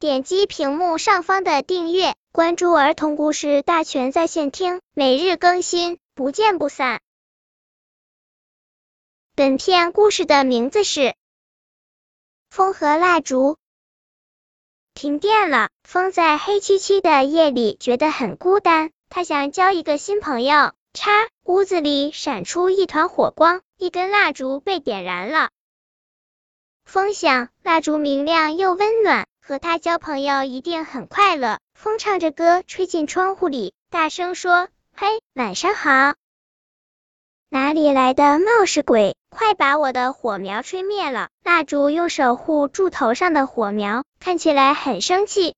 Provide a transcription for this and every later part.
点击屏幕上方的订阅，关注儿童故事大全在线听，每日更新，不见不散。本片故事的名字是《风和蜡烛》。停电了，风在黑漆漆的夜里觉得很孤单，他想交一个新朋友。嚓！屋子里闪出一团火光，一根蜡烛被点燃了。风想，蜡烛明亮又温暖，和他交朋友一定很快乐。风唱着歌，吹进窗户里，大声说：“嘿，晚上好！哪里来的冒失鬼？快把我的火苗吹灭了！”蜡烛用手护住头上的火苗，看起来很生气。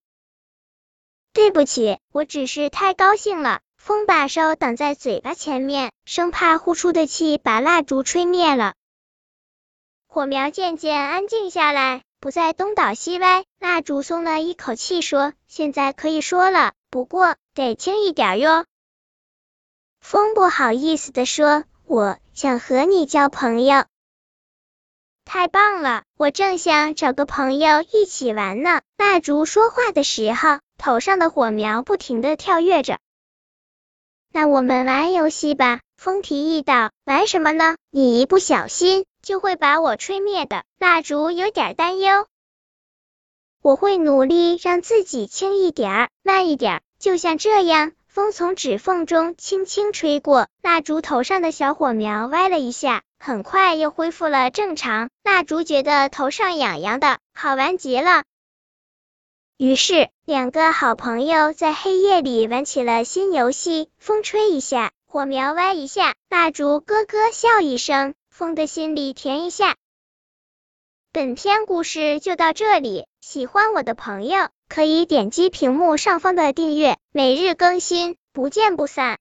对不起，我只是太高兴了。风把手挡在嘴巴前面，生怕呼出的气把蜡烛吹灭了。火苗渐渐安静下来，不再东倒西歪。蜡烛松了一口气，说：“现在可以说了，不过得轻一点哟。”风不好意思的说：“我想和你交朋友。”太棒了，我正想找个朋友一起玩呢。蜡烛说话的时候，头上的火苗不停的跳跃着。那我们玩游戏吧，风提议道。玩什么呢？你一不小心。就会把我吹灭的。蜡烛有点担忧。我会努力让自己轻一点，慢一点，就像这样。风从指缝中轻轻吹过，蜡烛头上的小火苗歪了一下，很快又恢复了正常。蜡烛觉得头上痒痒的，好玩极了。于是，两个好朋友在黑夜里玩起了新游戏。风吹一下，火苗歪一下，蜡烛咯咯笑一声。风的心里甜一下。本篇故事就到这里，喜欢我的朋友可以点击屏幕上方的订阅，每日更新，不见不散。